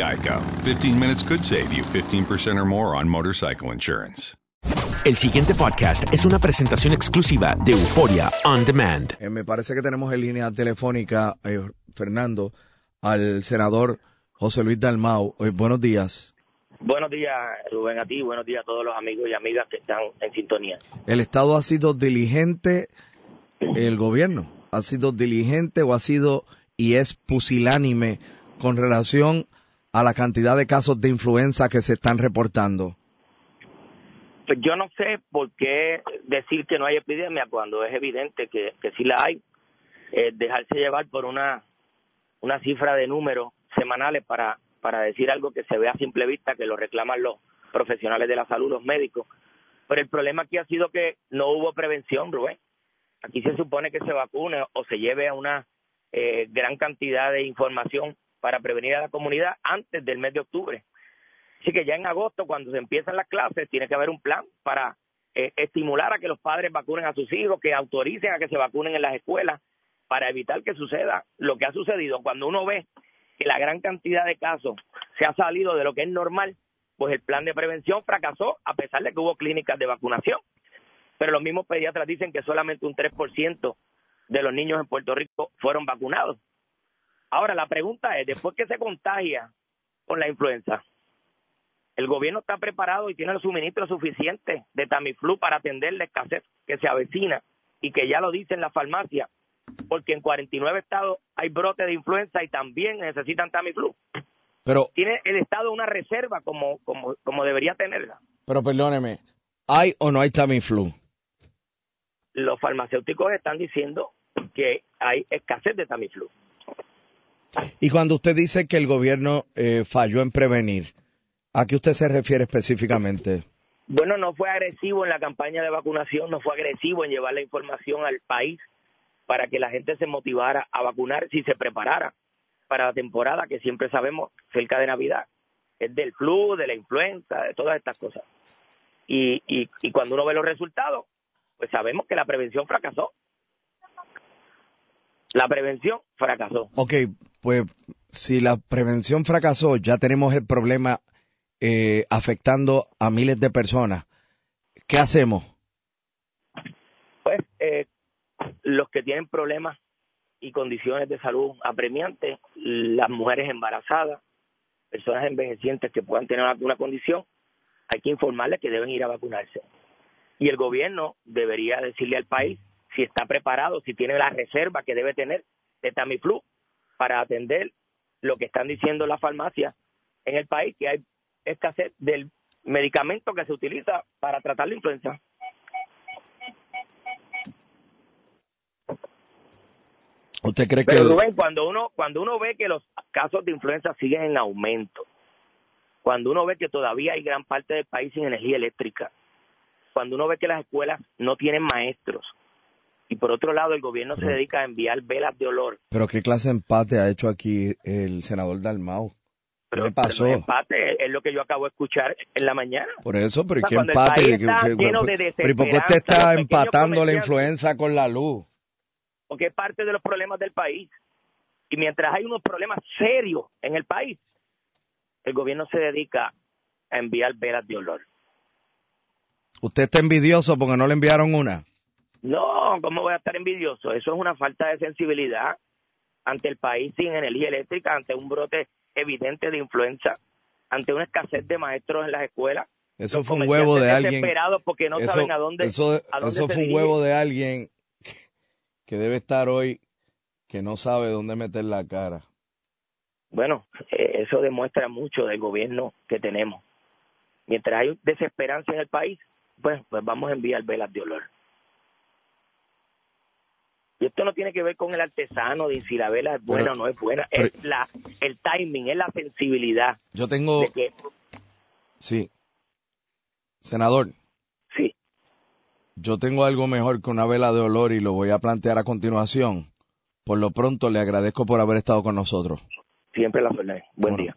Geico. 15 minutes could save you 15% or more on motorcycle insurance. El siguiente podcast es una presentación exclusiva de Euforia On Demand. Eh, me parece que tenemos en línea telefónica, eh, Fernando, al senador José Luis Dalmau. Eh, buenos días. Buenos días, Rubén, a ti. Buenos días a todos los amigos y amigas que están en sintonía. ¿El Estado ha sido diligente, el gobierno ha sido diligente o ha sido y es pusilánime con relación a la cantidad de casos de influenza que se están reportando? Pues yo no sé por qué decir que no hay epidemia cuando es evidente que, que sí la hay. Dejarse llevar por una, una cifra de números semanales para, para decir algo que se ve a simple vista, que lo reclaman los profesionales de la salud, los médicos. Pero el problema aquí ha sido que no hubo prevención, Rubén. Aquí se supone que se vacune o se lleve a una eh, gran cantidad de información para prevenir a la comunidad antes del mes de octubre. Así que ya en agosto, cuando se empiezan las clases, tiene que haber un plan para eh, estimular a que los padres vacunen a sus hijos, que autoricen a que se vacunen en las escuelas, para evitar que suceda lo que ha sucedido. Cuando uno ve que la gran cantidad de casos se ha salido de lo que es normal, pues el plan de prevención fracasó a pesar de que hubo clínicas de vacunación. Pero los mismos pediatras dicen que solamente un 3% de los niños en Puerto Rico fueron vacunados. Ahora, la pregunta es, después que se contagia con la influenza, ¿el gobierno está preparado y tiene el suministro suficiente de Tamiflu para atender la escasez que se avecina y que ya lo dice en la farmacia? Porque en 49 estados hay brote de influenza y también necesitan Tamiflu. Pero, ¿Tiene el Estado una reserva como, como, como debería tenerla? pero perdóneme, ¿hay o no hay Tamiflu? Los farmacéuticos están diciendo que hay escasez de Tamiflu. Y cuando usted dice que el gobierno eh, falló en prevenir, ¿a qué usted se refiere específicamente? Bueno, no fue agresivo en la campaña de vacunación, no fue agresivo en llevar la información al país para que la gente se motivara a vacunar si se preparara para la temporada que siempre sabemos cerca de Navidad. Es del flu, de la influenza, de todas estas cosas. Y, y, y cuando uno ve los resultados, pues sabemos que la prevención fracasó. La prevención fracasó. Ok, pues si la prevención fracasó, ya tenemos el problema eh, afectando a miles de personas. ¿Qué hacemos? Pues eh, los que tienen problemas y condiciones de salud apremiantes, las mujeres embarazadas, personas envejecientes que puedan tener alguna condición, hay que informarles que deben ir a vacunarse. Y el gobierno debería decirle al país si está preparado, si tiene la reserva que debe tener de Tamiflu para atender lo que están diciendo las farmacias en el país, que hay escasez del medicamento que se utiliza para tratar la influenza. ¿Usted cree Pero que Rubén, cuando uno cuando uno ve que los casos de influenza siguen en aumento, cuando uno ve que todavía hay gran parte del país sin energía eléctrica, cuando uno ve que las escuelas no tienen maestros y por otro lado el gobierno se dedica a enviar velas de olor, pero qué clase de empate ha hecho aquí el senador Dalmau? ¿Qué le pero pasó? el empate es lo que yo acabo de escuchar en la mañana. Por eso, pero O sea, ¿qué empate? ¿Qué- qué- pero ¿y por qué usted está empatando la influenza con la luz? porque es parte de los problemas del país. Y mientras hay unos problemas serios en el país, el gobierno se dedica a enviar velas de olor. ¿Usted está envidioso porque no le enviaron una? No, ¿cómo voy a estar envidioso? Eso es una falta de sensibilidad ante el país sin energía eléctrica, ante un brote evidente de influenza, ante una escasez de maestros en las escuelas. Eso Los fue un huevo de alguien. desesperados porque no eso, saben a dónde, eso, a dónde eso se fue un huevo de alguien que debe estar hoy que no sabe dónde meter la cara. Bueno, eh, eso demuestra mucho del gobierno que tenemos. Mientras hay desesperanza en el país, pues, pues vamos a enviar velas de olor. Y esto no tiene que ver con el artesano de si la vela es buena Pero- o no es buena, pero- es la, el timing, es la sensibilidad Yo tengo, de que sí, senador. Sí. Yo tengo algo mejor que una vela de olor y lo voy a plantear a continuación. Por lo pronto le agradezco por haber estado con nosotros. siempre la suelen. Buen día.